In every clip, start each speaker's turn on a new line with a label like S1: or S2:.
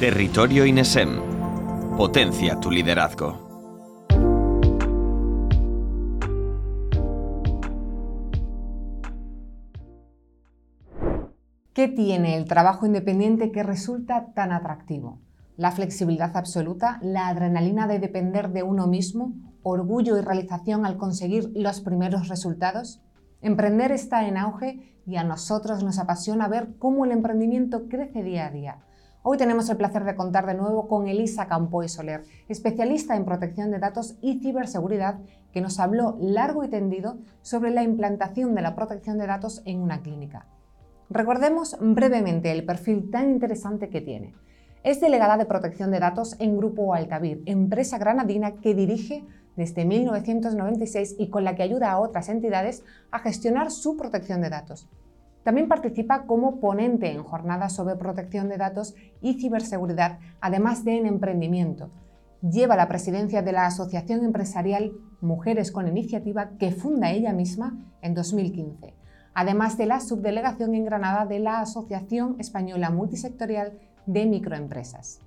S1: Territorio INESEM. Potencia tu liderazgo.
S2: ¿Qué tiene el trabajo independiente que resulta tan atractivo? La flexibilidad absoluta, la adrenalina de depender de uno mismo, orgullo y realización al conseguir los primeros resultados. Emprender está en auge y a nosotros nos apasiona ver cómo el emprendimiento crece día a día. Hoy tenemos el placer de contar de nuevo con Elisa Campoy Soler, especialista en protección de datos y ciberseguridad, que nos habló largo y tendido sobre la implantación de la protección de datos en una clínica. Recordemos brevemente el perfil tan interesante que tiene. Es delegada de protección de datos en Grupo Altavir, empresa granadina que dirige desde 1996 y con la que ayuda a otras entidades a gestionar su protección de datos. También participa como ponente en jornadas sobre protección de datos y ciberseguridad, además de en emprendimiento. Lleva la presidencia de la Asociación Empresarial Mujeres con Iniciativa que funda ella misma en 2015 además de la subdelegación en Granada de la Asociación Española Multisectorial de Microempresas.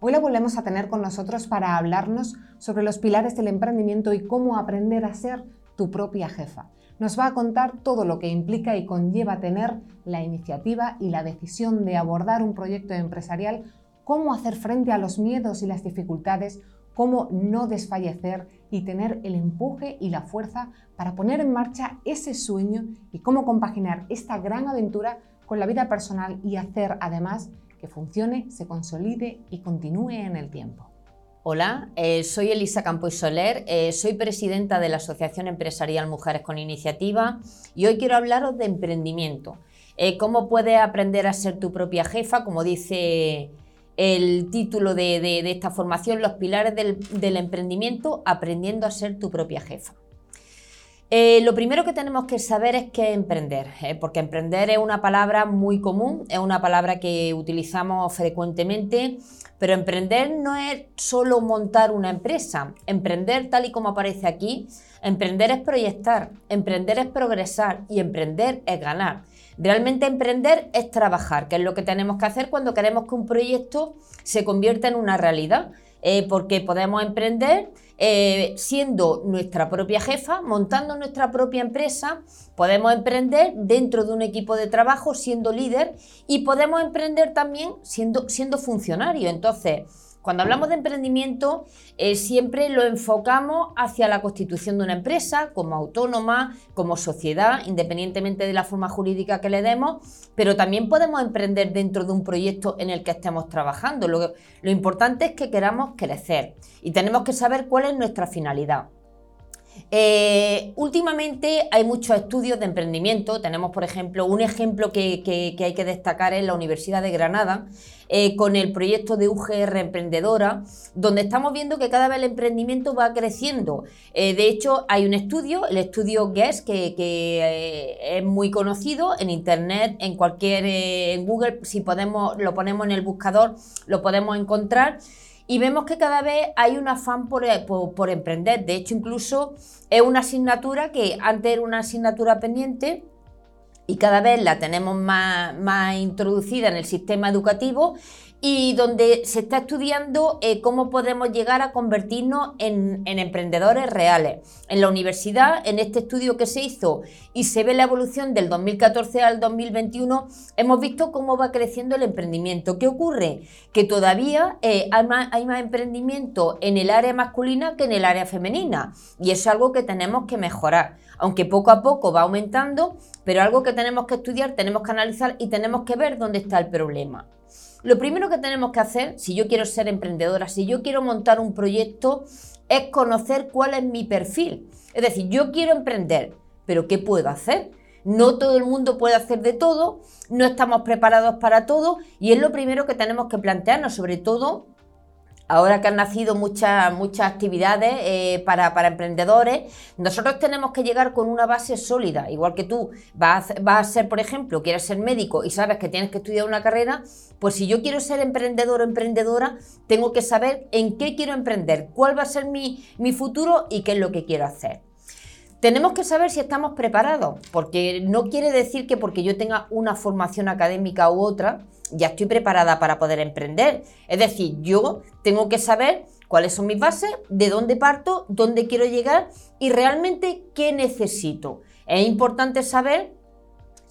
S2: Hoy la volvemos a tener con nosotros para hablarnos sobre los pilares del emprendimiento y cómo aprender a ser tu propia jefa. Nos va a contar todo lo que implica y conlleva tener la iniciativa y la decisión de abordar un proyecto empresarial, cómo hacer frente a los miedos y las dificultades, cómo no desfallecer y tener el empuje y la fuerza para poner en marcha ese sueño y cómo compaginar esta gran aventura con la vida personal y hacer además que funcione, se consolide y continúe en el tiempo.
S3: Hola, eh, soy Elisa Campoy Soler, eh, soy presidenta de la Asociación Empresarial Mujeres con Iniciativa y hoy quiero hablaros de emprendimiento. Eh, cómo puedes aprender a ser tu propia jefa, como dice el título de, esta formación, Los pilares del, emprendimiento, aprendiendo a ser tu propia jefa. Eh, lo primero que tenemos que saber es qué emprender, eh, porque emprender es una palabra muy común, es una palabra que utilizamos frecuentemente, pero emprender no es solo montar una empresa. Emprender, tal y como aparece aquí, emprender es proyectar, emprender es progresar y emprender es ganar. Realmente emprender es trabajar, que es lo que tenemos que hacer cuando queremos que un proyecto se convierta en una realidad. Eh, porque podemos emprender eh, siendo nuestra propia jefa, montando nuestra propia empresa, podemos emprender dentro de un equipo de trabajo siendo líder y podemos emprender también siendo, siendo funcionario. Entonces, cuando hablamos de emprendimiento, eh, siempre lo enfocamos hacia la constitución de una empresa, como autónoma, como sociedad, independientemente de la forma jurídica que le demos, pero también podemos emprender dentro de un proyecto en el que estemos trabajando. Lo, lo importante es que queramos crecer y tenemos que saber cuál es nuestra finalidad. Eh, últimamente hay muchos estudios de emprendimiento. Tenemos, por ejemplo, un ejemplo que, hay que destacar en la Universidad de Granada, eh, con el proyecto de UGR Emprendedora, donde estamos viendo que cada vez el emprendimiento va creciendo. Eh, de hecho, hay un estudio, el estudio GUES, que, es muy conocido en Internet, en cualquier, Google, si podemos, lo ponemos en el buscador, lo podemos encontrar y vemos que cada vez hay un afán eh, por, emprender. De hecho, incluso es una asignatura que antes era una asignatura pendiente y cada vez la tenemos más, más introducida en el sistema educativo y donde se está estudiando eh, cómo podemos llegar a convertirnos en, emprendedores reales. En la universidad, en este estudio que se hizo y se ve la evolución del 2014 al 2021, hemos visto cómo va creciendo el emprendimiento. ¿Qué ocurre? Que todavía eh, hay, más, hay más emprendimiento en el área masculina que en el área femenina y es algo que tenemos que mejorar. Aunque poco a poco va aumentando, pero algo que tenemos que estudiar, tenemos que analizar y tenemos que ver dónde está el problema. Lo primero que tenemos que hacer, si yo quiero ser emprendedora, si yo quiero montar un proyecto, es conocer cuál es mi perfil. Es decir, yo quiero emprender, pero ¿qué puedo hacer? No todo el mundo puede hacer de todo, no estamos preparados para todo y es lo primero que tenemos que plantearnos, sobre todo Ahora que han nacido muchas, muchas actividades eh, para, emprendedores, nosotros tenemos que llegar con una base sólida. Igual que tú vas vas a ser, por ejemplo, quieres ser médico y sabes que tienes que estudiar una carrera, pues si yo quiero ser emprendedor o emprendedora, tengo que saber en qué quiero emprender, cuál va a ser mi, mi futuro y qué es lo que quiero hacer. Tenemos que saber si estamos preparados, porque no quiere decir que porque yo tenga una formación académica u otra, ya estoy preparada para poder emprender. Es decir, yo tengo que saber cuáles son mis bases, de dónde parto, dónde quiero llegar y realmente qué necesito. Es importante saber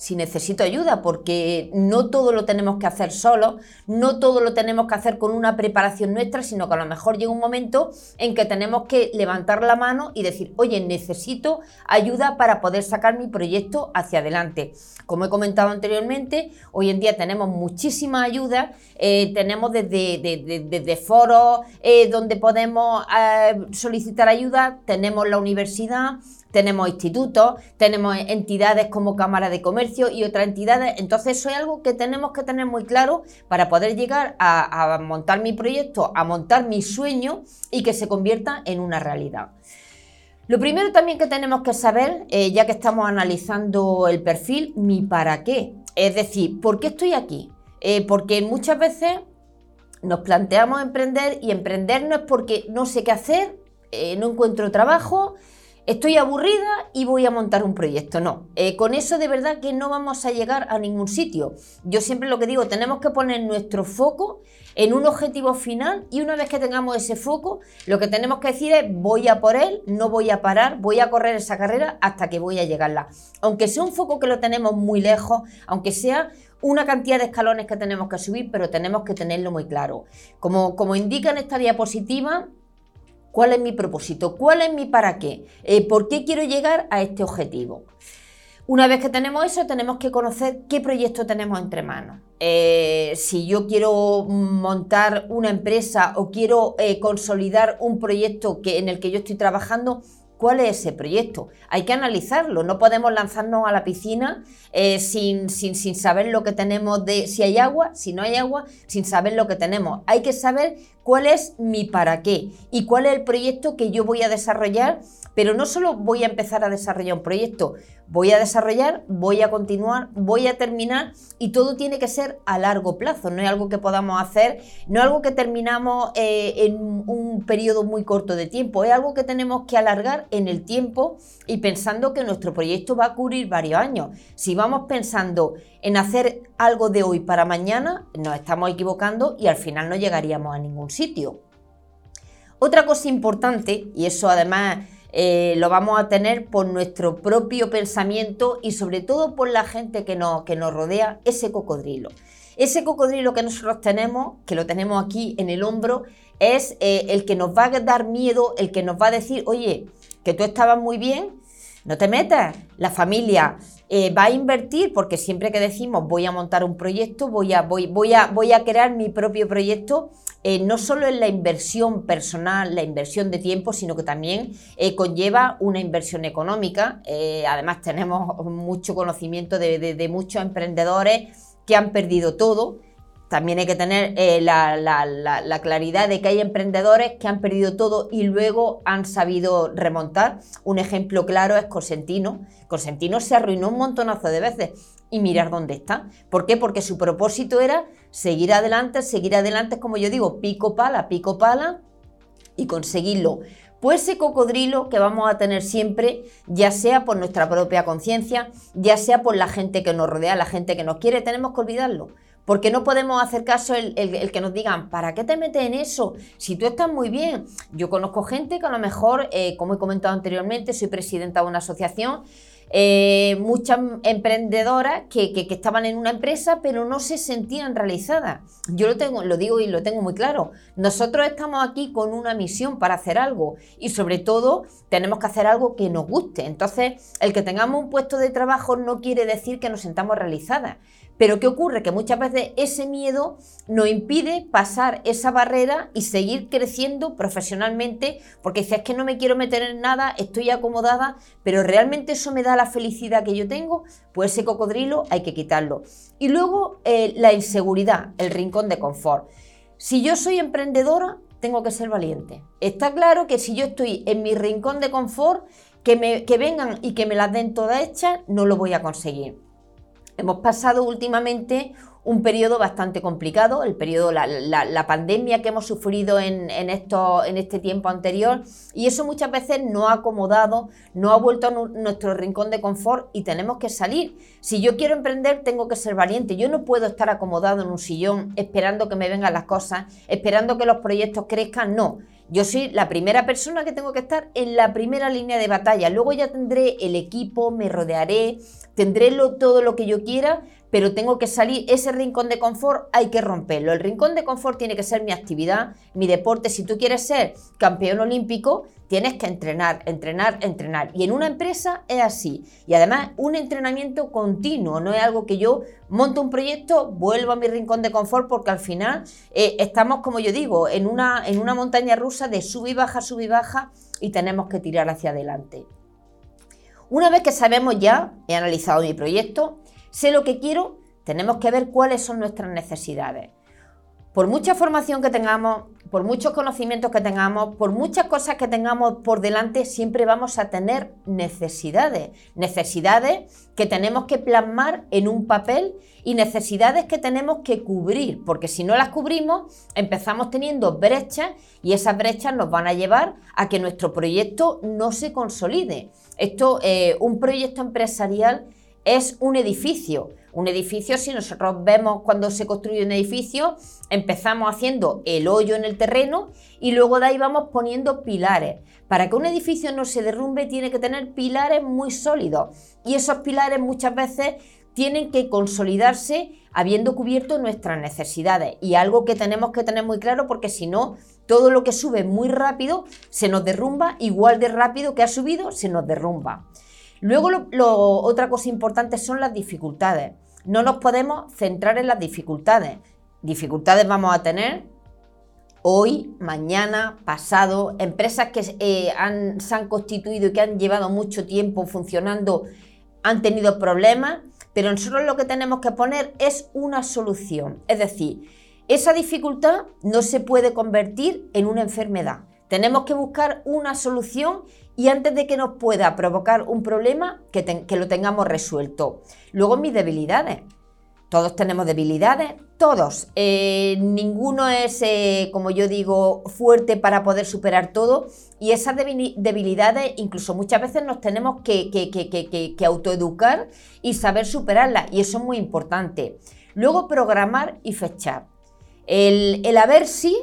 S3: si necesito ayuda, porque no todo lo tenemos que hacer solo, no todo lo tenemos que hacer con una preparación nuestra, sino que a lo mejor llega un momento en que tenemos que levantar la mano y decir, oye, necesito ayuda para poder sacar mi proyecto hacia adelante. Como he comentado anteriormente, hoy en día tenemos muchísima ayuda, eh, tenemos desde, foros eh, donde podemos eh, solicitar ayuda, tenemos la universidad, tenemos institutos, tenemos entidades como Cámara de Comercio y otras entidades. Entonces eso es algo que tenemos que tener muy claro para poder llegar a, montar mi proyecto, a montar mi sueño y que se convierta en una realidad. Lo primero también que tenemos que saber, eh, ya que estamos analizando el perfil, mi para qué. Es decir, ¿por qué estoy aquí? Eh, porque muchas veces nos planteamos emprender y emprender no es porque no sé qué hacer, eh, no encuentro trabajo, estoy aburrida y voy a montar un proyecto. No, eh, con eso de verdad que no vamos a llegar a ningún sitio. Yo siempre lo que digo, tenemos que poner nuestro foco en un objetivo final y una vez que tengamos ese foco, lo que tenemos que decir es voy a por él, no voy a parar, voy a correr esa carrera hasta que voy a llegarla. Aunque sea un foco que lo tenemos muy lejos, aunque sea una cantidad de escalones que tenemos que subir, pero tenemos que tenerlo muy claro. Como, como indica en esta diapositiva, ¿Cuál es mi propósito? ¿Cuál es mi para qué? Eh, ¿Por qué quiero llegar a este objetivo? Una vez que tenemos eso, tenemos que conocer qué proyecto tenemos entre manos. Eh, si yo quiero montar una empresa o quiero eh, consolidar un proyecto que, en el que yo estoy trabajando, cuál es ese proyecto. Hay que analizarlo, no podemos lanzarnos a la piscina eh, sin, sin, sin, saber lo que tenemos de si hay agua, si no hay agua, sin saber lo que tenemos. Hay que saber cuál es mi para qué y cuál es el proyecto que yo voy a desarrollar, pero no solo voy a empezar a desarrollar un proyecto, voy a desarrollar, voy a continuar, voy a terminar y todo tiene que ser a largo plazo, no es algo que podamos hacer, no es algo que terminamos eh, en un periodo muy corto de tiempo, es algo que tenemos que alargar en el tiempo y pensando que nuestro proyecto va a cubrir varios años. Si vamos pensando en hacer algo de hoy para mañana, nos estamos equivocando y al final no llegaríamos a ningún sitio. Otra cosa importante, y eso además eh, lo vamos a tener por nuestro propio pensamiento y sobre todo por la gente que nos, que nos rodea, ese cocodrilo. Ese cocodrilo que nosotros tenemos, que lo tenemos aquí en el hombro, es eh, el que nos va a dar miedo, el que nos va a decir, oye, que tú estabas muy bien, no te metas, la familia eh, va a invertir, porque siempre que decimos voy a montar un proyecto, voy a, voy, voy a, voy a crear mi propio proyecto, eh, no solo en la inversión personal, la inversión de tiempo, sino que también eh, conlleva una inversión económica. Además tenemos mucho conocimiento de, muchos emprendedores que han perdido todo. También hay que tener la, la, claridad de que hay emprendedores que han perdido todo y luego han sabido remontar. Un ejemplo claro es Cosentino. Cosentino se arruinó un montonazo de veces y mirar dónde está. ¿Por qué? Porque su propósito era seguir adelante, seguir adelante, como yo digo, pico pala, pico pala y conseguirlo. Pues ese cocodrilo que vamos a tener siempre, ya sea por nuestra propia conciencia, ya sea por la gente que nos rodea, la gente que nos quiere, tenemos que olvidarlo. Porque no podemos hacer caso el, que nos digan, ¿para qué te metes en eso? Si tú estás muy bien. Yo conozco gente que a lo mejor, eh, como he comentado anteriormente, soy presidenta de una asociación eh, muchas emprendedoras que, estaban en una empresa pero no se sentían realizadas. Yo lo tengo, lo digo y lo tengo muy claro. Nosotros estamos aquí con una misión para hacer algo y sobre todo tenemos que hacer algo que nos guste. Entonces, el que tengamos un puesto de trabajo no quiere decir que nos sentamos realizadas. Pero ¿qué ocurre? Que muchas veces ese miedo nos impide pasar esa barrera y seguir creciendo profesionalmente, porque si es que no me quiero meter en nada, estoy acomodada, pero realmente eso me da la felicidad que yo tengo, pues ese cocodrilo hay que quitarlo. Y luego eh, la inseguridad, el rincón de confort. Si yo soy emprendedora, tengo que ser valiente. Está claro que si yo estoy en mi rincón de confort, que, que vengan y que me las den todas hechas, no lo voy a conseguir. Hemos pasado últimamente un periodo bastante complicado, el periodo, la, pandemia que hemos sufrido en, esto, en este tiempo anterior, y eso muchas veces no ha acomodado, no ha vuelto a nuestro rincón de confort y tenemos que salir. Si yo quiero emprender, tengo que ser valiente. Yo no puedo estar acomodado en un sillón esperando que me vengan las cosas, esperando que los proyectos crezcan, no. Yo soy la primera persona que tengo que estar en la primera línea de batalla. Luego ya tendré el equipo, me rodearé, tendré todo lo que yo quiera, pero tengo que salir, ese rincón de confort hay que romperlo. El rincón de confort tiene que ser mi actividad, mi deporte. Si tú quieres ser campeón olímpico, tienes que entrenar, entrenar, entrenar. Y en una empresa es así. Y además un entrenamiento continuo, no es algo que yo monto un proyecto, vuelvo a mi rincón de confort, porque al final eh, estamos, como yo digo, en una, en una montaña rusa de sub y baja, sub y baja, y tenemos que tirar hacia adelante. Una vez que sabemos ya, he analizado mi proyecto, sé lo que quiero, tenemos que ver cuáles son nuestras necesidades. Por mucha formación que tengamos, por muchos conocimientos que tengamos, por muchas cosas que tengamos por delante, siempre vamos a tener necesidades. Necesidades que tenemos que plasmar en un papel y necesidades que tenemos que cubrir, porque si no las cubrimos, empezamos teniendo brechas y esas brechas nos van a llevar a que nuestro proyecto no se consolide. Esto, eh, un proyecto empresarial es un edificio. Un edificio, si nosotros vemos cuando se construye un edificio, empezamos haciendo el hoyo en el terreno y luego de ahí vamos poniendo pilares. Para que un edificio no se derrumbe tiene que tener pilares muy sólidos y esos pilares muchas veces tienen que consolidarse habiendo cubierto nuestras necesidades y algo que tenemos que tener muy claro porque si no, todo lo que sube muy rápido se nos derrumba, igual de rápido que ha subido, se nos derrumba. Luego, otra cosa importante son las dificultades. No nos podemos centrar en las dificultades. Dificultades vamos a tener hoy, mañana, pasado, empresas que eh, se han constituido y que han llevado mucho tiempo funcionando han tenido problemas, pero nosotros lo que tenemos que poner es una solución. Es decir, esa dificultad no se puede convertir en una enfermedad. Tenemos que buscar una solución y antes de que nos pueda provocar un problema, que, lo tengamos resuelto. Luego mis debilidades. Todos tenemos debilidades, todos. Eh, ninguno es, eh, como yo digo, fuerte para poder superar todo. Y esas debilidades, incluso muchas veces nos tenemos que, autoeducar y saber superarlas. Y eso es muy importante. Luego, programar y fechar. El, el a ver si,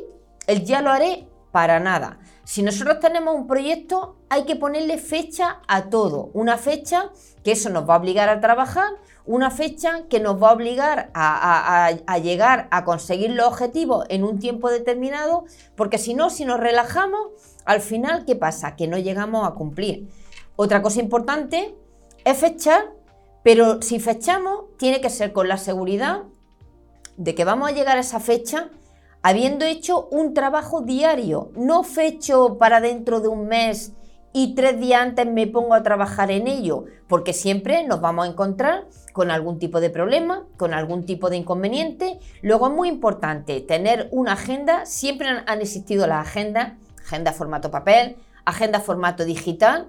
S3: el ya lo haré, para nada. Si nosotros tenemos un proyecto, hay que ponerle fecha a todo. Una fecha que eso nos va a obligar a trabajar, una fecha que nos va a obligar a, llegar a conseguir los objetivos en un tiempo determinado, porque si no, si nos relajamos, al final, ¿qué pasa? Que no llegamos a cumplir. Otra cosa importante es fechar, pero si fechamos, tiene que ser con la seguridad de que vamos a llegar a esa fecha habiendo hecho un trabajo diario, no fecho para dentro de un mes y tres días antes me pongo a trabajar en ello, porque siempre nos vamos a encontrar con algún tipo de problema, con algún tipo de inconveniente. Luego es muy importante tener una agenda, siempre han existido las agendas, agenda formato papel, agenda formato digital,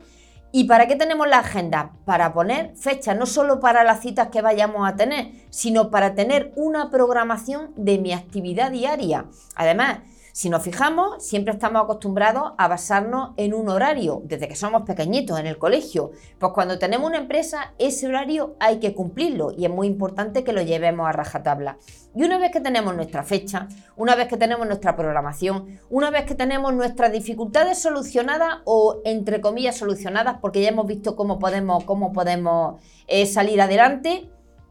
S3: ¿Y para qué tenemos la agenda? Para poner fecha, no solo para las citas que vayamos a tener, sino para tener una programación de mi actividad diaria. Además, si nos fijamos, siempre estamos acostumbrados a basarnos en un horario, desde que somos pequeñitos en el colegio. Pues cuando tenemos una empresa, ese horario hay que cumplirlo y es muy importante que lo llevemos a rajatabla. Y una vez que tenemos nuestra fecha, una vez que tenemos nuestra programación, una vez que tenemos nuestras dificultades solucionadas o entre comillas solucionadas, porque ya hemos visto cómo podemos, cómo podemos eh, salir adelante,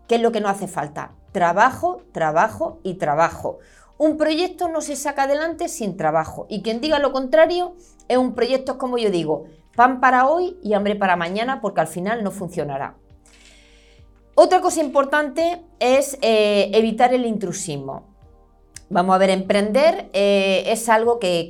S3: ¿qué es lo que nos hace falta? Trabajo, trabajo y trabajo. Un proyecto no se saca adelante sin trabajo y quien diga lo contrario es un proyecto, como yo digo, pan para hoy y hambre para mañana porque al final no funcionará. Otra cosa importante es eh, evitar el intrusismo. Vamos a ver, emprender eh, es algo que,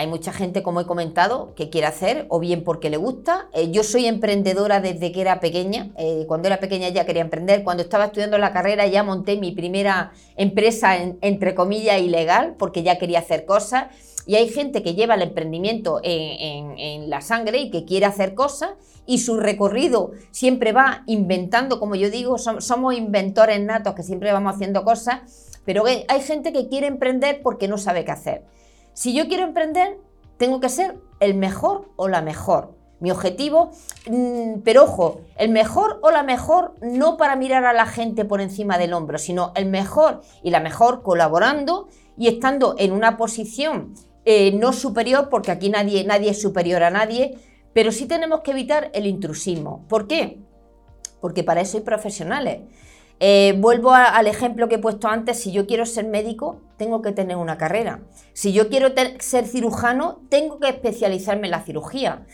S3: Hay mucha gente, como he comentado, que quiere hacer, o bien porque le gusta. Eh, yo soy emprendedora desde que era pequeña. Eh, cuando era pequeña ya quería emprender. Cuando estaba estudiando la carrera ya monté mi primera empresa, entre comillas, ilegal, porque ya quería hacer cosas. Y hay gente que lleva el emprendimiento en, la sangre y que quiere hacer cosas y su recorrido siempre va inventando, como yo digo, somos inventores natos que siempre vamos haciendo cosas, pero hay gente que quiere emprender porque no sabe qué hacer. Si yo quiero emprender, tengo que ser el mejor o la mejor. Mi objetivo, mm, pero ojo, el mejor o la mejor no para mirar a la gente por encima del hombro, sino el mejor y la mejor colaborando y estando en una posición eh, no superior, porque aquí nadie, nadie es superior a nadie, pero sí tenemos que evitar el intrusismo. ¿Por qué? Porque para eso hay profesionales. Eh, vuelvo al ejemplo que he puesto antes, si yo quiero ser médico, tengo que tener una carrera. Si yo quiero ser cirujano, tengo que especializarme en la cirugía.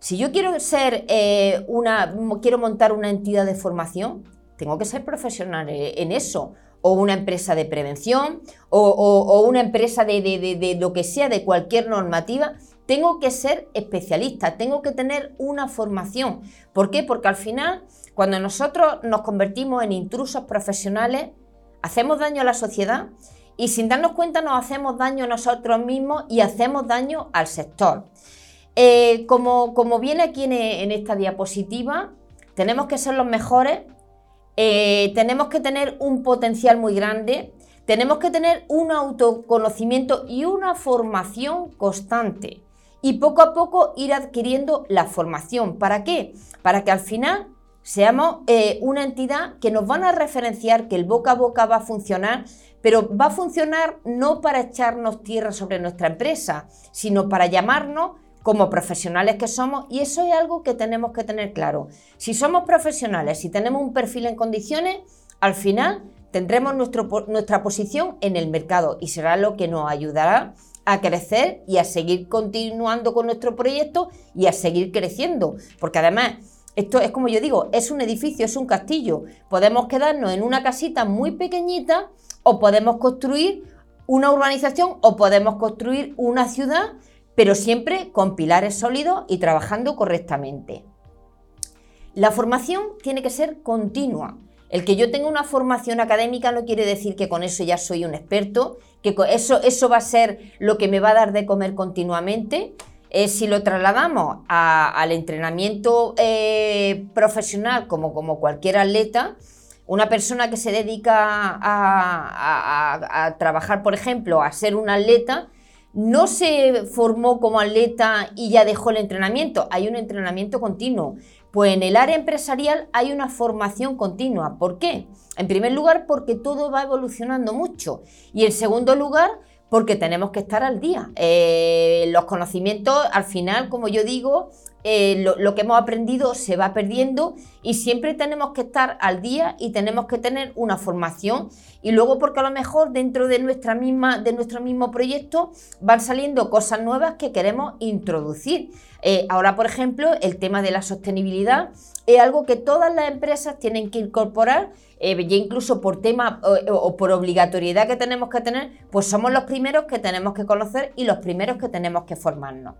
S3: Si yo quiero ser eh, una, quiero montar una entidad de formación, tengo que ser profesional eh, en eso. O una empresa de prevención, o, una empresa de, de lo que sea, de cualquier normativa, tengo que ser especialista, tengo que tener una formación. ¿Por qué? Porque al final cuando nosotros nos convertimos en intrusos profesionales, hacemos daño a la sociedad y sin darnos cuenta nos hacemos daño a nosotros mismos y hacemos daño al sector. Eh, como, como, viene aquí en, esta diapositiva, tenemos que ser los mejores, eh, tenemos que tener un potencial muy grande, tenemos que tener un autoconocimiento y una formación constante. Y poco a poco ir adquiriendo la formación. ¿Para qué? Para que al final seamos eh, una entidad que nos van a referenciar, que el boca a boca va a funcionar, pero va a funcionar no para echarnos tierra sobre nuestra empresa, sino para llamarnos como profesionales que somos y eso es algo que tenemos que tener claro. Si somos profesionales, si tenemos un perfil en condiciones, al final tendremos nuestra posición en el mercado y será lo que nos ayudará a crecer y a seguir continuando con nuestro proyecto y a seguir creciendo. Porque además esto es como yo digo, es un edificio, es un castillo. Podemos quedarnos en una casita muy pequeñita o podemos construir una urbanización o podemos construir una ciudad, pero siempre con pilares sólidos y trabajando correctamente. La formación tiene que ser continua. El que yo tenga una formación académica no quiere decir que con eso ya soy un experto, que eso, eso va a ser lo que me va a dar de comer continuamente, eh, si lo trasladamos al entrenamiento eh, profesional, como, como cualquier atleta, una persona que se dedica a, trabajar, por ejemplo, a ser un atleta, no se formó como atleta y ya dejó el entrenamiento, hay un entrenamiento continuo. Pues en el área empresarial hay una formación continua. ¿Por qué? En primer lugar, porque todo va evolucionando mucho. Y en segundo lugar, porque tenemos que estar al día. Eh, los conocimientos, al final, como yo digo, eh, lo, que hemos aprendido se va perdiendo y siempre tenemos que estar al día y tenemos que tener una formación y luego porque a lo mejor dentro de, nuestra misma, de nuestro mismo proyecto van saliendo cosas nuevas que queremos introducir. Eh, ahora, por ejemplo, el tema de la sostenibilidad es algo que todas las empresas tienen que incorporar eh, ya incluso por tema o, por obligatoriedad que tenemos que tener, pues somos los primeros que tenemos que conocer y los primeros que tenemos que formarnos.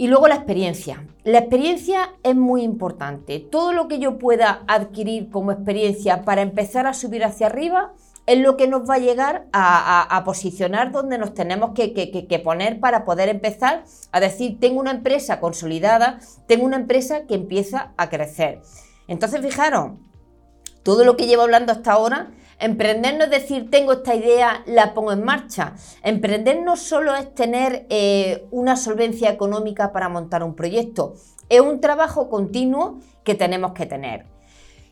S3: Y luego la experiencia. La experiencia es muy importante. Todo lo que yo pueda adquirir como experiencia para empezar a subir hacia arriba es lo que nos va a llegar a, posicionar donde nos tenemos que, que, poner para poder empezar a decir, tengo una empresa consolidada, tengo una empresa que empieza a crecer. Entonces, fijaros, todo lo que llevo hablando hasta ahora, emprender no es decir, tengo esta idea, la pongo en marcha. Emprender no solo es tener eh, una solvencia económica para montar un proyecto, es un trabajo continuo que tenemos que tener.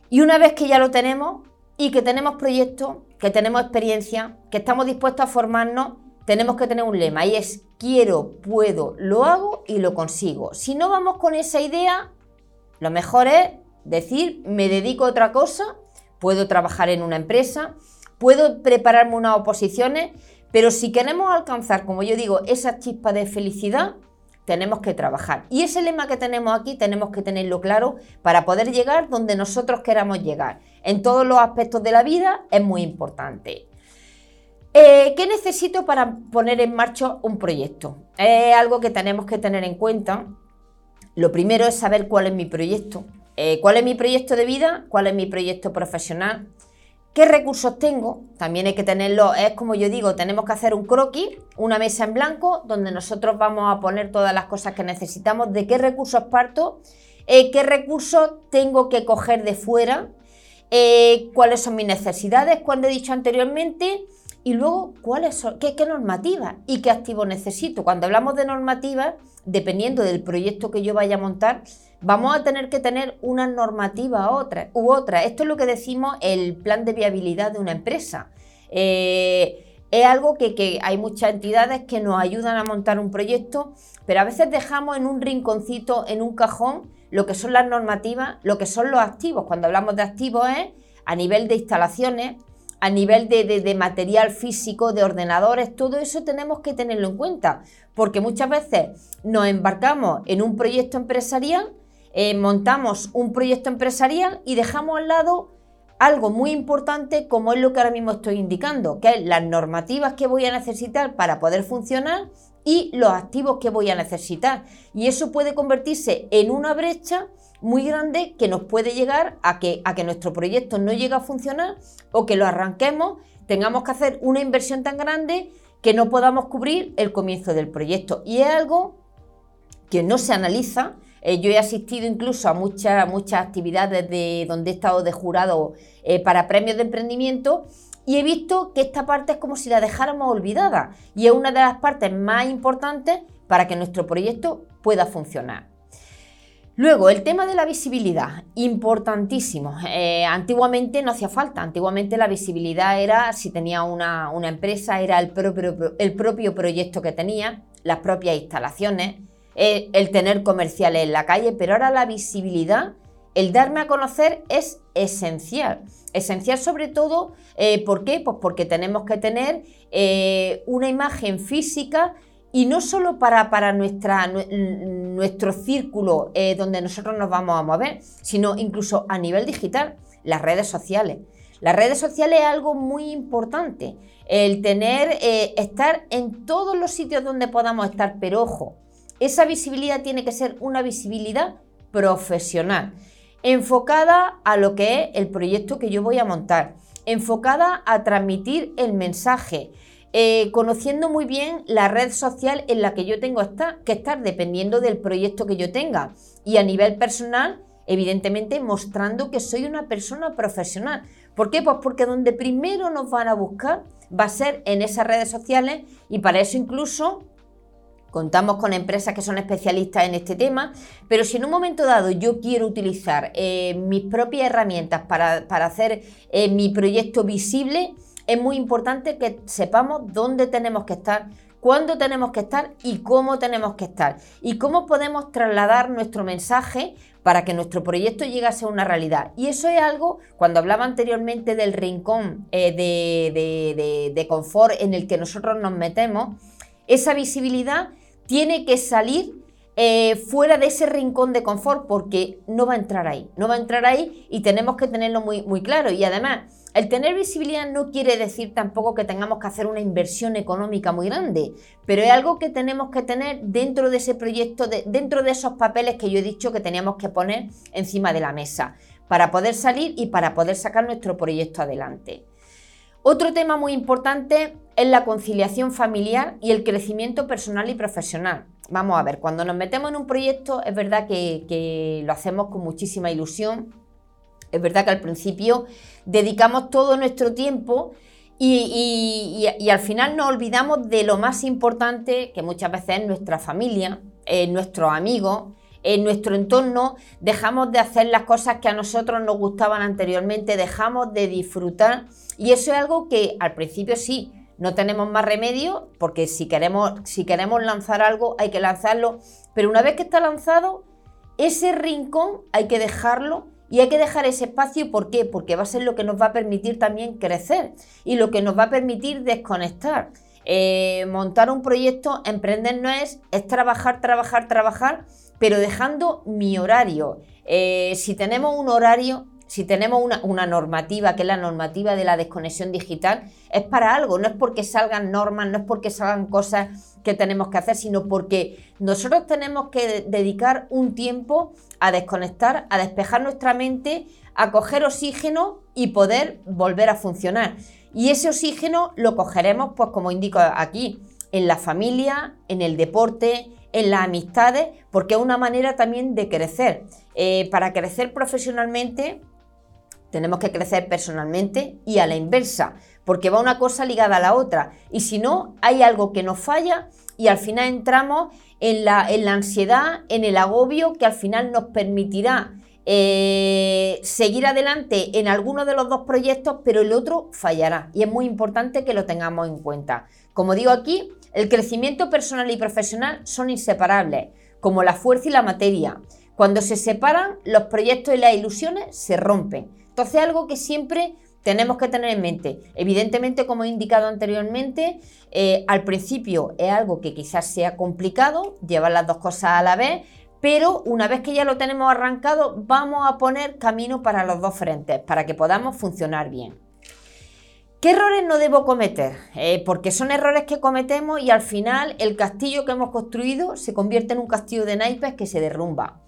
S3: Y una vez que ya lo tenemos y que tenemos proyectos, que tenemos experiencia, que estamos dispuestos a formarnos, tenemos que tener un lema y es quiero, puedo, lo hago y lo consigo. Si no vamos con esa idea, lo mejor es decir, me dedico a otra cosa, puedo trabajar en una empresa, puedo prepararme unas oposiciones, pero si queremos alcanzar, como yo digo, esa chispa de felicidad, tenemos que trabajar. Y ese lema que tenemos aquí tenemos que tenerlo claro para poder llegar donde nosotros queramos llegar. En todos los aspectos de la vida es muy importante. Eh, ¿Qué necesito para poner en marcha un proyecto? Es algo que tenemos que tener en cuenta. Lo primero es saber cuál es mi proyecto. Eh, ¿Cuál es mi proyecto de vida? ¿Cuál es mi proyecto profesional? ¿Qué recursos tengo? También hay que tenerlo, es como yo digo, tenemos que hacer un croquis, una mesa en blanco, donde nosotros vamos a poner todas las cosas que necesitamos, de qué recursos parto, eh, qué recursos tengo que coger de fuera, cuáles son mis necesidades, cuando he dicho anteriormente, y luego, ¿cuáles son, qué, qué normativas y qué activos necesito? Cuando hablamos de normativas, dependiendo del proyecto que yo vaya a montar, vamos a tener que tener una normativa otra, u otra. Esto es lo que decimos el plan de viabilidad de una empresa. Eh, es algo que, que, hay muchas entidades que nos ayudan a montar un proyecto, pero a veces dejamos en un rinconcito, en un cajón, lo que son las normativas, lo que son los activos. Cuando hablamos de activos es a nivel de instalaciones, a nivel de, material físico, de ordenadores, todo eso tenemos que tenerlo en cuenta, porque muchas veces nos embarcamos en un proyecto empresarial, eh, montamos un proyecto empresarial y dejamos al lado algo muy importante como es lo que ahora mismo estoy indicando, que es las normativas que voy a necesitar para poder funcionar y los activos que voy a necesitar. Y eso puede convertirse en una brecha muy grande que nos puede llegar a que, a que nuestro proyecto no llegue a funcionar o que lo arranquemos, tengamos que hacer una inversión tan grande que no podamos cubrir el comienzo del proyecto. Y es algo que no se analiza. Eh, yo he asistido incluso a muchas, muchas actividades de, donde he estado de jurado eh, para premios de emprendimiento y he visto que esta parte es como si la dejáramos olvidada y es una de las partes más importantes para que nuestro proyecto pueda funcionar. Luego, el tema de la visibilidad, importantísimo. Eh, antiguamente no hacía falta, antiguamente la visibilidad era, si tenía una, empresa, era el propio, el propio, proyecto que tenía, las propias instalaciones, eh, el tener comerciales en la calle, pero ahora la visibilidad, el darme a conocer es esencial. Esencial sobre todo, eh, ¿por qué? Pues porque tenemos que tener una imagen física y no solo para, para nuestra, nuestro círculo eh, donde nosotros nos vamos a mover, sino incluso a nivel digital, las redes sociales. Las redes sociales es algo muy importante, el tener, eh, estar en todos los sitios donde podamos estar, pero ojo, esa visibilidad tiene que ser una visibilidad profesional, enfocada a lo que es el proyecto que yo voy a montar, enfocada a transmitir el mensaje, eh, conociendo muy bien la red social en la que yo tengo que estar, dependiendo del proyecto que yo tenga. Y a nivel personal, evidentemente, mostrando que soy una persona profesional. ¿Por qué? Pues porque donde primero nos van a buscar va a ser en esas redes sociales y para eso incluso contamos con empresas que son especialistas en este tema, pero si en un momento dado yo quiero utilizar eh, mis propias herramientas para, hacer eh, mi proyecto visible, es muy importante que sepamos dónde tenemos que estar, cuándo tenemos que estar y cómo tenemos que estar. Y cómo podemos trasladar nuestro mensaje para que nuestro proyecto llegue a ser una realidad. Y eso es algo, cuando hablaba anteriormente del rincón eh, de, confort en el que nosotros nos metemos, esa visibilidad tiene que salir eh, fuera de ese rincón de confort porque no va a entrar ahí, no va a entrar ahí y tenemos que tenerlo muy, muy claro. Y además, el tener visibilidad no quiere decir tampoco que tengamos que hacer una inversión económica muy grande, pero es algo que tenemos que tener dentro de ese proyecto, dentro de esos papeles que yo he dicho que teníamos que poner encima de la mesa para poder salir y para poder sacar nuestro proyecto adelante. Otro tema muy importante es la conciliación familiar y el crecimiento personal y profesional. Vamos a ver, cuando nos metemos en un proyecto es verdad que, lo hacemos con muchísima ilusión, es verdad que al principio dedicamos todo nuestro tiempo y, al final nos olvidamos de lo más importante que muchas veces es nuestra familia, nuestros amigos, en nuestro entorno, dejamos de hacer las cosas que a nosotros nos gustaban anteriormente, dejamos de disfrutar. Y eso es algo que al principio sí, no tenemos más remedio porque si queremos, si queremos lanzar algo hay que lanzarlo, pero una vez que está lanzado, ese rincón hay que dejarlo y hay que dejar ese espacio, ¿por qué? Porque va a ser lo que nos va a permitir también crecer y lo que nos va a permitir desconectar. Eh, montar un proyecto, emprender no es, es trabajar, trabajar, trabajar, pero dejando mi horario. Eh, si tenemos un horario, si tenemos una, normativa, que es la normativa de la desconexión digital, es para algo, no es porque salgan normas, no es porque salgan cosas que tenemos que hacer, sino porque nosotros tenemos que dedicar un tiempo a desconectar, a despejar nuestra mente, a coger oxígeno y poder volver a funcionar. Y ese oxígeno lo cogeremos, pues como indico aquí, en la familia, en el deporte, en las amistades, porque es una manera también de crecer. Eh, para crecer profesionalmente tenemos que crecer personalmente y a la inversa, porque va una cosa ligada a la otra. Y si no, hay algo que nos falla y al final entramos en la, ansiedad, en el agobio que al final nos permitirá eh, seguir adelante en alguno de los dos proyectos, pero el otro fallará. Y es muy importante que lo tengamos en cuenta. Como digo aquí, el crecimiento personal y profesional son inseparables, como la fuerza y la materia. Cuando se separan, los proyectos y las ilusiones se rompen. Entonces, algo que siempre tenemos que tener en mente. Evidentemente, como he indicado anteriormente, eh, al principio es algo que quizás sea complicado, llevar las dos cosas a la vez, pero una vez que ya lo tenemos arrancado, vamos a poner camino para los dos frentes, para que podamos funcionar bien. ¿Qué errores no debo cometer? Eh, porque son errores que cometemos y al final el castillo que hemos construido se convierte en un castillo de naipes que se derrumba.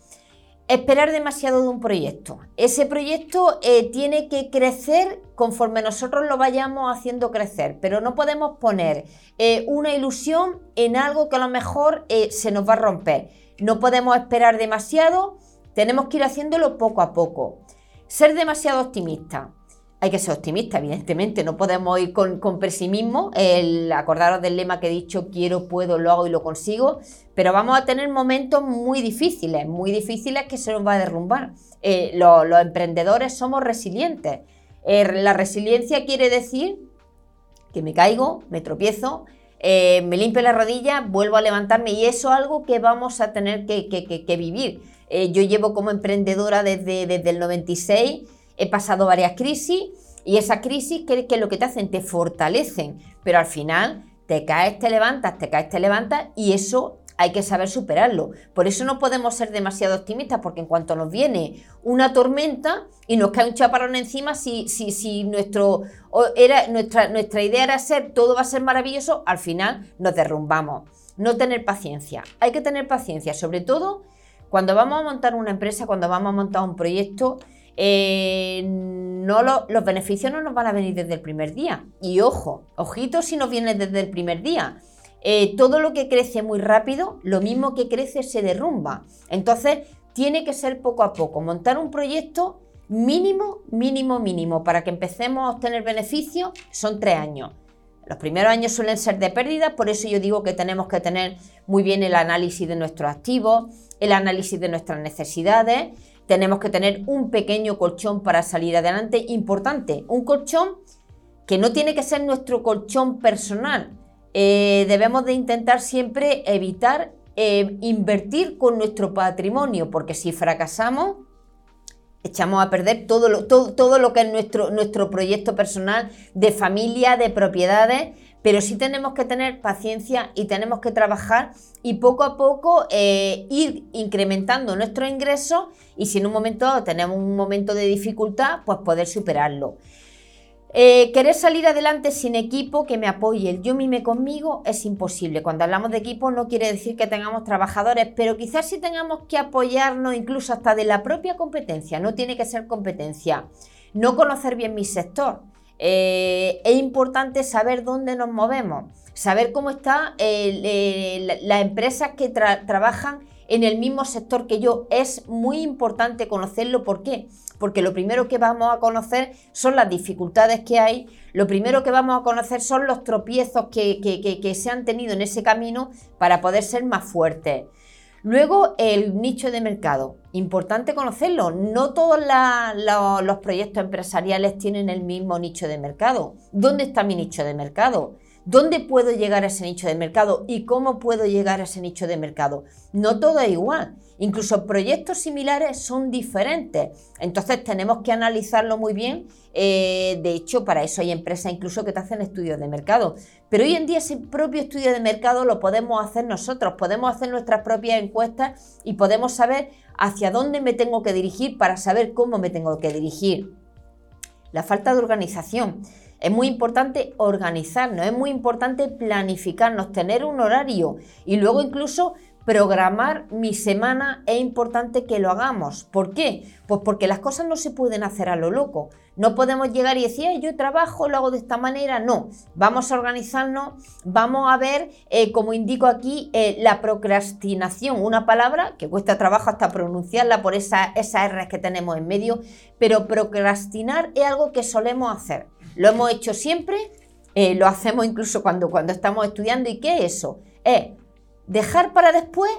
S3: Esperar demasiado de un proyecto. Ese proyecto eh, tiene que crecer conforme nosotros lo vayamos haciendo crecer, pero no podemos poner eh, una ilusión en algo que a lo mejor eh, se nos va a romper. No podemos esperar demasiado, tenemos que ir haciéndolo poco a poco. Ser demasiado optimista hay que ser optimista, evidentemente, no podemos ir con, pesimismo, acordaros del lema que he dicho, quiero, puedo, lo hago y lo consigo, pero vamos a tener momentos muy difíciles, muy difíciles que se nos va a derrumbar. Eh, los emprendedores somos resilientes. Eh, la resiliencia quiere decir que me caigo, me tropiezo, eh, me limpio la rodilla, vuelvo a levantarme y eso es algo que vamos a tener que, vivir. yo llevo como emprendedora desde, desde el 96 he pasado varias crisis y esas crisis, ¿qué, es lo que te hacen? Te fortalecen, pero al final te caes, te levantas, te caes, te levantas y eso hay que saber superarlo. Por eso no podemos ser demasiado optimistas, porque en cuanto nos viene una tormenta y nos cae un chaparrón encima, si, si, si nuestro, era, nuestra, nuestra idea era ser todo va a ser maravilloso, al final nos derrumbamos. No tener paciencia. Hay que tener paciencia, sobre todo cuando vamos a montar una empresa, cuando vamos a montar un proyecto eh, no los beneficios no nos van a venir desde el primer día. Y ojo, ojito si nos viene desde el primer día. Eh, todo lo que crece muy rápido, lo mismo que crece se derrumba. Entonces, tiene que ser poco a poco. Montar un proyecto mínimo, mínimo, mínimo. Para que empecemos a obtener beneficios, son tres años. Los primeros años suelen ser de pérdida, por eso yo digo que tenemos que tener muy bien el análisis de nuestros activos, el análisis de nuestras necesidades tenemos que tener un pequeño colchón para salir adelante. Importante, un colchón que no tiene que ser nuestro colchón personal. Eh, debemos de intentar siempre evitar eh, invertir con nuestro patrimonio, porque si fracasamos, echamos a perder todo lo, todo, lo que es nuestro, nuestro proyecto personal de familia, de propiedades pero sí tenemos que tener paciencia y tenemos que trabajar y poco a poco eh, ir incrementando nuestro ingreso y si en un momento tenemos un momento de dificultad, pues poder superarlo. Eh, querer salir adelante sin equipo que me apoye, el yo mime conmigo es imposible. Cuando hablamos de equipo no quiere decir que tengamos trabajadores, pero quizás sí tengamos que apoyarnos incluso hasta de la propia competencia, no tiene que ser competencia. No conocer bien mi sector. Eh, es importante saber dónde nos movemos, saber cómo están las empresas que trabajan en el mismo sector que yo. Es muy importante conocerlo. ¿Por qué? Porque lo primero que vamos a conocer son las dificultades que hay, lo primero que vamos a conocer son los tropiezos que, que se han tenido en ese camino para poder ser más fuertes. Luego, el nicho de mercado. Importante conocerlo. No todos los proyectos empresariales tienen el mismo nicho de mercado. ¿Dónde está mi nicho de mercado? ¿Dónde puedo llegar a ese nicho de mercado y cómo puedo llegar a ese nicho de mercado? No todo es igual. Incluso proyectos similares son diferentes. Entonces tenemos que analizarlo muy bien. Eh, de hecho, para eso hay empresas incluso que te hacen estudios de mercado. Pero hoy en día ese propio estudio de mercado lo podemos hacer nosotros. Podemos hacer nuestras propias encuestas y podemos saber hacia dónde me tengo que dirigir para saber cómo me tengo que dirigir. La falta de organización. Es muy importante organizarnos, es muy importante planificarnos, tener un horario y luego incluso programar mi semana es importante que lo hagamos. ¿Por qué? Pues porque las cosas no se pueden hacer a lo loco. No podemos llegar y decir, yo trabajo, lo hago de esta manera. No, vamos a organizarnos, vamos a ver, eh, como indico aquí, eh, la procrastinación, una palabra que cuesta trabajo hasta pronunciarla por esas R que tenemos en medio, pero procrastinar es algo que solemos hacer. Lo hemos hecho siempre, eh, lo hacemos incluso cuando, cuando estamos estudiando. ¿Y qué es eso? Es dejar para después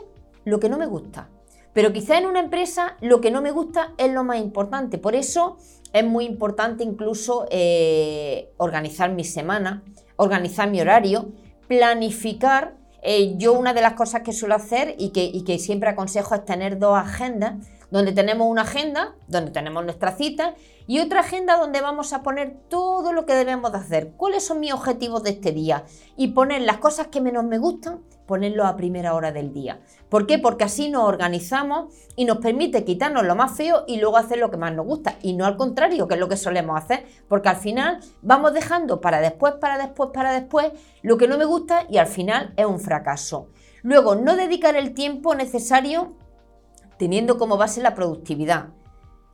S3: lo que no me gusta. Pero quizá en una empresa lo que no me gusta es lo más importante. Por eso es muy importante incluso eh, organizar mi semana, organizar mi horario, planificar. Eh, yo una de las cosas que suelo hacer y que, y que siempre aconsejo es tener dos agendas donde tenemos una agenda, donde tenemos nuestra cita, y otra agenda donde vamos a poner todo lo que debemos de hacer, cuáles son mis objetivos de este día, y poner las cosas que menos me gustan, ponerlo a primera hora del día. ¿Por qué? Porque así nos organizamos y nos permite quitarnos lo más feo y luego hacer lo que más nos gusta, y no al contrario, que es lo que solemos hacer, porque al final vamos dejando para después, para después, para después, lo que no me gusta y al final es un fracaso. Luego, no dedicar el tiempo necesario teniendo como base la productividad.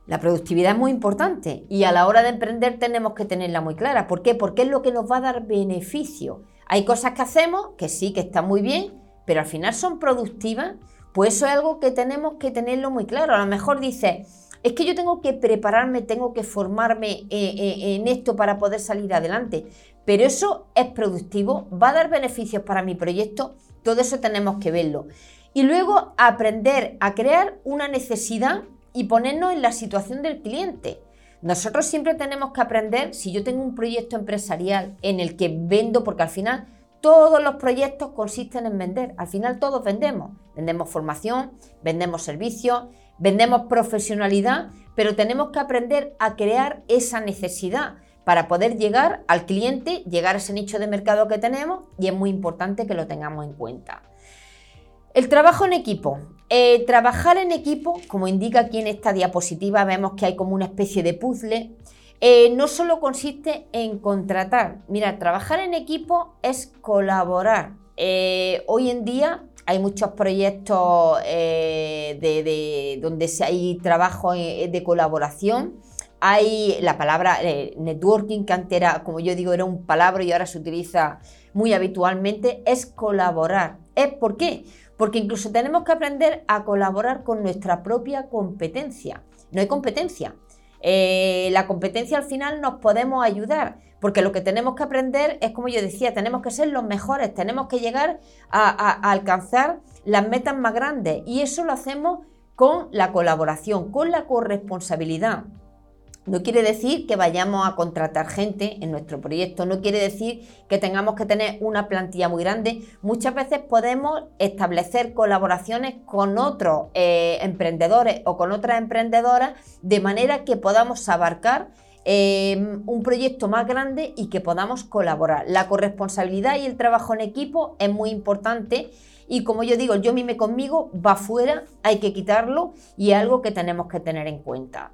S3: La productividad es muy importante y a la hora de emprender tenemos que tenerla muy clara. ¿Por qué? Porque es lo que nos va a dar beneficio. Hay cosas que hacemos que sí, que están muy bien, pero al final son productivas. Pues eso es algo que tenemos que tenerlo muy claro. A lo mejor dice, es que yo tengo que prepararme, tengo que formarme eh, eh, en esto para poder salir adelante. Pero eso es productivo, va a dar beneficios para mi proyecto, todo eso tenemos que verlo y luego aprender a crear una necesidad y ponernos en la situación del cliente. Nosotros siempre tenemos que aprender, si yo tengo un proyecto empresarial en el que vendo, porque al final todos los proyectos consisten en vender, al final todos vendemos, vendemos formación, vendemos servicios, vendemos profesionalidad, pero tenemos que aprender a crear esa necesidad para poder llegar al cliente, llegar a ese nicho de mercado que tenemos y es muy importante que lo tengamos en cuenta. El trabajo en equipo. Eh, trabajar en equipo, como indica aquí en esta diapositiva, vemos que hay como una especie de puzzle. Eh, no solo consiste en contratar. Mira, trabajar en equipo es colaborar. Eh, hoy en día hay muchos proyectos de, donde hay trabajo de colaboración. Hay la palabra networking, que antes era, como yo digo, era un palabra y ahora se utiliza muy habitualmente, es colaborar. ¿Es por qué? Porque incluso tenemos que aprender a colaborar con nuestra propia competencia. No hay competencia. Eh, la competencia al final nos podemos ayudar, porque lo que tenemos que aprender es, como yo decía, tenemos que ser los mejores, tenemos que llegar a alcanzar las metas más grandes y eso lo hacemos con la colaboración, con la corresponsabilidad. No quiere decir que vayamos a contratar gente en nuestro proyecto, no quiere decir que tengamos que tener una plantilla muy grande. Muchas veces podemos establecer colaboraciones con otros eh, emprendedores o con otras emprendedoras de manera que podamos abarcar em, un proyecto más grande y que podamos colaborar. La corresponsabilidad y el trabajo en equipo es muy importante y como yo digo, yo mime conmigo va fuera, hay que quitarlo y es algo que tenemos que tener en cuenta.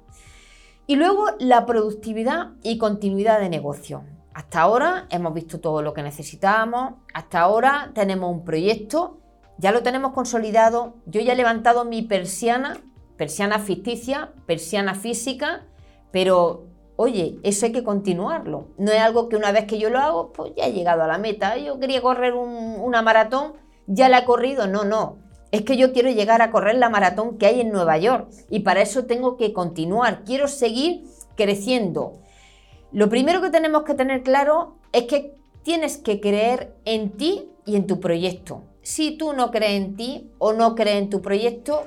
S3: Y luego la productividad y continuidad de negocio. Hasta ahora hemos visto todo lo que necesitábamos, hasta ahora tenemos un proyecto, ya lo tenemos consolidado, yo ya he levantado mi persiana, persiana ficticia, persiana física, pero oye, eso hay que continuarlo. No es algo que una vez que yo lo hago, pues ya he llegado a la meta. Yo quería correr una maratón, ya la he corrido, no, no es que yo quiero llegar a correr la maratón que hay en Nueva York y para eso tengo que continuar, quiero seguir creciendo. Lo primero que tenemos que tener claro es que tienes que creer en ti y en tu proyecto. Si tú no crees en ti o no crees en tu proyecto,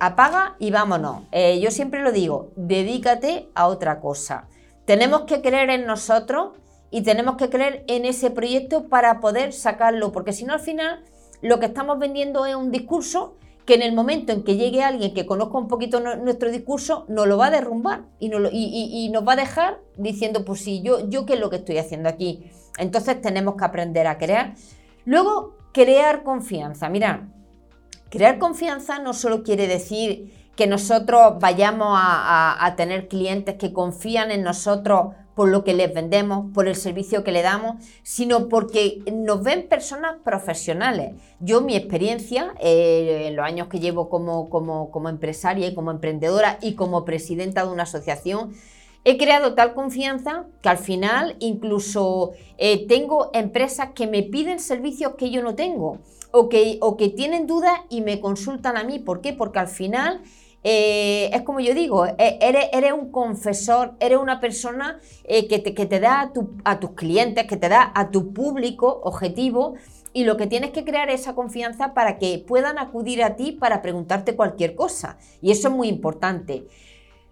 S3: apaga y vámonos. Eh, yo siempre lo digo, dedícate a otra cosa. Tenemos que creer en nosotros y tenemos que creer en ese proyecto para poder sacarlo, porque si no al final lo que estamos vendiendo es un discurso que en el momento en que llegue alguien que conozca un poquito nuestro discurso, nos lo va a derrumbar y, nos, y, nos va a dejar diciendo, pues sí, yo, yo qué es lo que estoy haciendo aquí. Entonces tenemos que aprender a crear. Luego, crear confianza. Mira, crear confianza no solo quiere decir que nosotros vayamos a, tener clientes que confían en nosotros por lo que les vendemos, por el servicio que le damos, sino porque nos ven personas profesionales. Yo, mi experiencia, eh, en los años que llevo como, como, como empresaria y como emprendedora y como presidenta de una asociación, he creado tal confianza que al final incluso eh, tengo empresas que me piden servicios que yo no tengo o que, o que tienen dudas y me consultan a mí. ¿Por qué? Porque al final eh, es como yo digo, e, eres, un confesor, eres una persona eh, que, te, da a, tus clientes, que te da a tu público objetivo y lo que tienes que crear es esa confianza para que puedan acudir a ti para preguntarte cualquier cosa. Y eso es muy importante.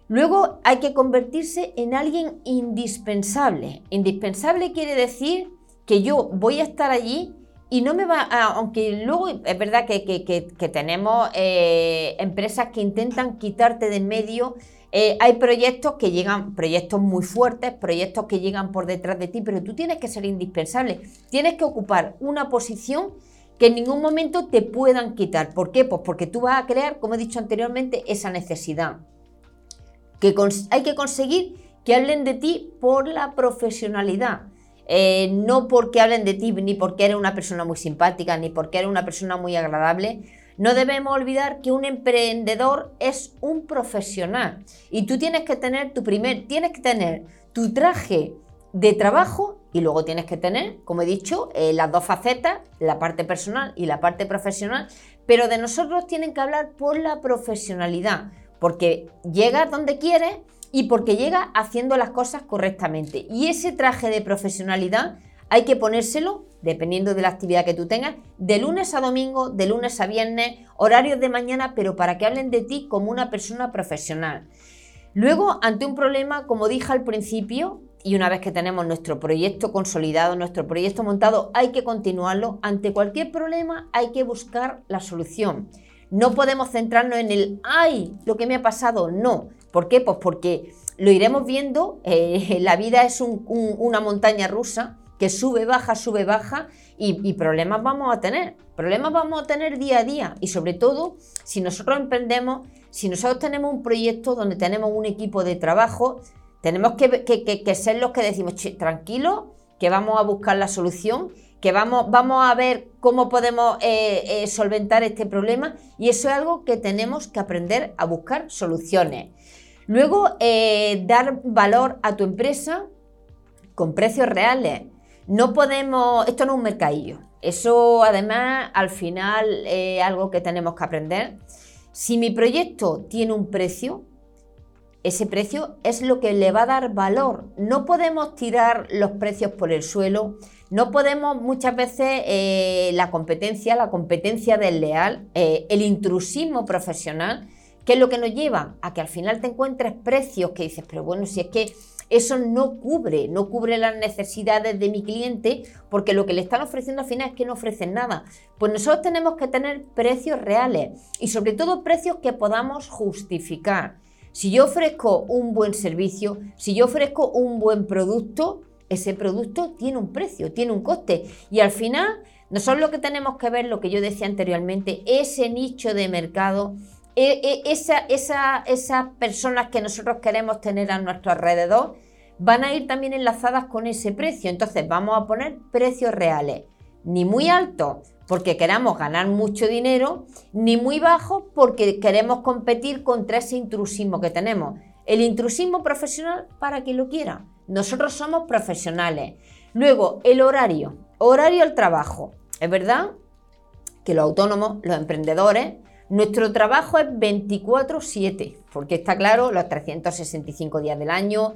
S3: Luego hay que convertirse en alguien indispensable. Indispensable quiere decir que yo voy a estar allí y no me va, aunque luego es verdad que, tenemos eh, empresas que intentan quitarte de en medio, eh, hay proyectos que llegan, proyectos muy fuertes, proyectos que llegan por detrás de ti, pero tú tienes que ser indispensable, tienes que ocupar una posición que en ningún momento te puedan quitar. ¿Por qué? Pues porque tú vas a crear, como he dicho anteriormente, esa necesidad. Que hay que conseguir que hablen de ti por la profesionalidad eh, no porque hablen de ti, ni porque eres una persona muy simpática, ni porque eres una persona muy agradable. No debemos olvidar que un emprendedor es un profesional y tú tienes que tener tu primer, tienes que tener tu traje de trabajo y luego tienes que tener, como he dicho, eh, las dos facetas, la parte personal y la parte profesional, pero de nosotros tienen que hablar por la profesionalidad, porque llegas donde quieres y porque llega haciendo las cosas correctamente. Y ese traje de profesionalidad hay que ponérselo, dependiendo de la actividad que tú tengas, de lunes a domingo, de lunes a viernes, horarios de mañana, pero para que hablen de ti como una persona profesional. Luego, ante un problema, como dije al principio, y una vez que tenemos nuestro proyecto consolidado, nuestro proyecto montado, hay que continuarlo. Ante cualquier problema hay que buscar la solución. No podemos centrarnos en el, ay, lo que me ha pasado, no. ¿Por qué? Pues porque lo iremos viendo, eh, la vida es una montaña rusa que sube, baja, sube, baja y, problemas vamos a tener. Problemas vamos a tener día a día y sobre todo si nosotros emprendemos, si nosotros tenemos un proyecto donde tenemos un equipo de trabajo, tenemos que, ser los que decimos, tranquilo, que vamos a buscar la solución, que vamos, vamos a ver cómo podemos eh, eh, solventar este problema y eso es algo que tenemos que aprender a buscar soluciones. Luego, eh, dar valor a tu empresa con precios reales. No podemos, esto no es un mercadillo. Eso además al final es algo que tenemos que aprender. Si mi proyecto tiene un precio, ese precio es lo que le va a dar valor. No podemos tirar los precios por el suelo. No podemos muchas veces eh, la competencia, la competencia desleal, eh, el intrusismo profesional ¿Qué es lo que nos lleva? A que al final te encuentres precios que dices, pero bueno, si es que eso no cubre, no cubre las necesidades de mi cliente, porque lo que le están ofreciendo al final es que no ofrecen nada. Pues nosotros tenemos que tener precios reales y sobre todo precios que podamos justificar. Si yo ofrezco un buen servicio, si yo ofrezco un buen producto, ese producto tiene un precio, tiene un coste. Y al final, nosotros lo que tenemos que ver, lo que yo decía anteriormente, ese nicho de mercado e, e, esa, esas personas que nosotros queremos tener a nuestro alrededor van a ir también enlazadas con ese precio. Entonces vamos a poner precios reales, ni muy altos porque queramos ganar mucho dinero, ni muy bajos porque queremos competir contra ese intrusismo que tenemos. El intrusismo profesional para quien lo quiera. Nosotros somos profesionales. Luego, el horario. Horario al trabajo. Es verdad que los autónomos, los emprendedores, nuestro trabajo es 24/7, porque está claro, los 365 días del año,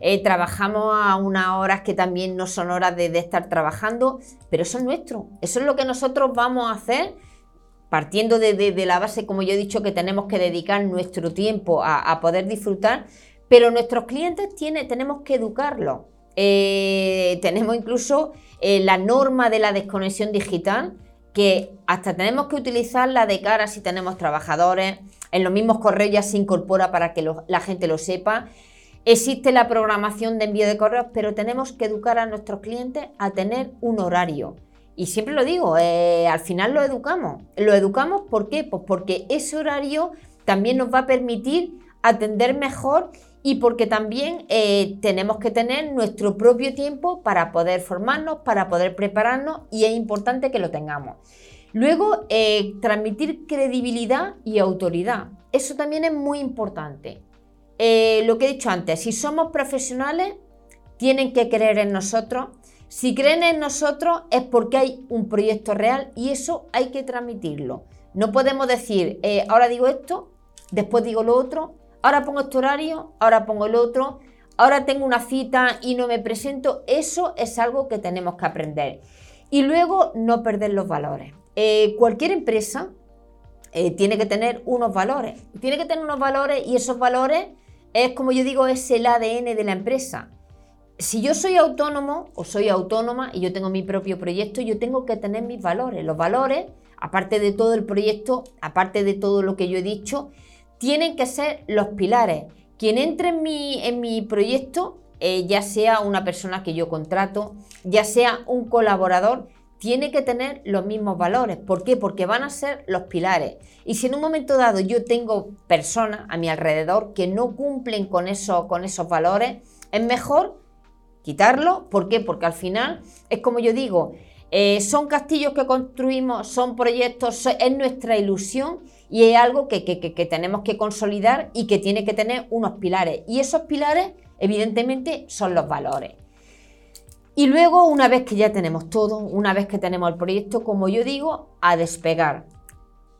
S3: eh, trabajamos a unas horas que también no son horas de, estar trabajando, pero eso es nuestro, eso es lo que nosotros vamos a hacer partiendo de, la base, como yo he dicho, que tenemos que dedicar nuestro tiempo a, poder disfrutar, pero nuestros clientes tiene, tenemos que educarlos. eh, tenemos incluso eh, la norma de la desconexión digital, que hasta tenemos que utilizarla de cara si tenemos trabajadores, en los mismos correos ya se incorpora para que la gente lo sepa. Existe la programación de envío de correos, pero tenemos que educar a nuestros clientes a tener un horario. Y siempre lo digo, eh, al final lo educamos. ¿Lo educamos por qué? Pues porque ese horario también nos va a permitir atender mejor y porque también eh, tenemos que tener nuestro propio tiempo para poder formarnos, para poder prepararnos y es importante que lo tengamos. Luego, eh, transmitir credibilidad y autoridad. Eso también es muy importante. Eh, lo que he dicho antes, si somos profesionales, tienen que creer en nosotros. Si creen en nosotros es porque hay un proyecto real y eso hay que transmitirlo. No podemos decir, ahora digo esto, después digo lo otro, ahora pongo este horario, ahora pongo el otro, ahora tengo una cita y no me presento. Eso es algo que tenemos que aprender. Y luego no perder los valores. Eh, cualquier empresa eh, tiene que tener unos valores. Tiene que tener unos valores y esos valores es, como yo digo, es el ADN de la empresa. Si yo soy autónomo o soy autónoma y yo tengo mi propio proyecto, yo tengo que tener mis valores. Los valores, aparte de todo el proyecto, aparte de todo lo que yo he dicho, tienen que ser los pilares. Quien entre en mi, en mi proyecto, eh, ya sea una persona que yo contrato, ya sea un colaborador, tiene que tener los mismos valores. ¿Por qué? Porque van a ser los pilares. Y si en un momento dado yo tengo personas a mi alrededor que no cumplen con, eso, con esos valores, es mejor quitarlo. ¿Por qué? Porque al final es como yo digo, eh, son castillos que construimos, son proyectos, es nuestra ilusión y es algo que, tenemos que consolidar y que tiene que tener unos pilares. Y esos pilares, evidentemente, son los valores. Y luego, una vez que ya tenemos todo, una vez que tenemos el proyecto, como yo digo, a despegar.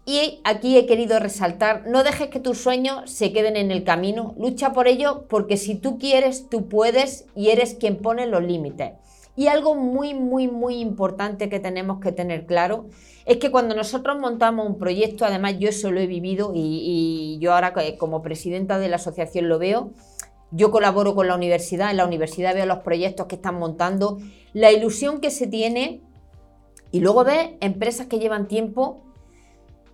S3: Y aquí he querido resaltar, no dejes que tus sueños se queden en el camino, lucha por ello porque si tú quieres, tú puedes y eres quien pone los límites. Y algo muy, muy, muy importante que tenemos que tener claro es que cuando nosotros montamos un proyecto, además yo eso lo he vivido y, yo ahora como presidenta de la asociación lo veo, yo colaboro con la universidad, en la universidad veo los proyectos que están montando, la ilusión que se tiene y luego ve empresas que llevan tiempo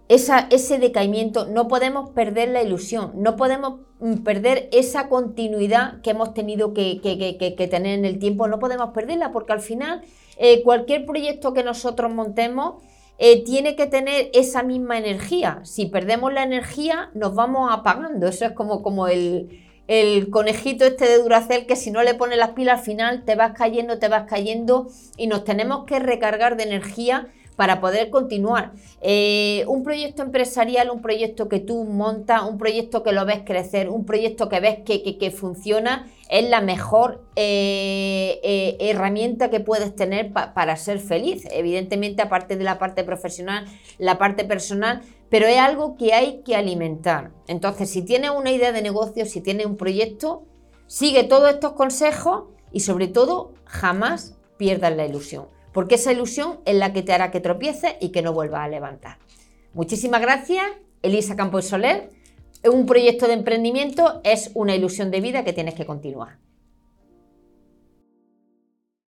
S3: ese decaimiento, no podemos perder la ilusión, no podemos mm, perder esa continuidad que hemos tenido que, tener en el tiempo, no podemos perderla porque al final eh, cualquier proyecto que nosotros montemos eh, tiene que tener esa misma energía. Si perdemos la energía nos vamos apagando, eso es como, como el, el conejito este de Duracel que si no le pones las pilas al final te vas cayendo, te vas cayendo y nos tenemos que recargar de energía para poder continuar. Eh, un proyecto empresarial, un proyecto que tú montas, un proyecto que lo ves crecer, un proyecto que ves que, funciona, es la mejor eh, eh, herramienta que puedes tener para ser feliz. Evidentemente, aparte de la parte profesional, la parte personal, pero es algo que hay que alimentar. Entonces, si tienes una idea de negocio, si tienes un proyecto, sigue todos estos consejos y sobre todo, jamás pierdas la ilusión porque esa ilusión es la que te hará que tropieces y que no vuelvas a levantar. Muchísimas gracias, Elisa Campos Soler. Un proyecto de emprendimiento es una ilusión de vida que tienes que continuar.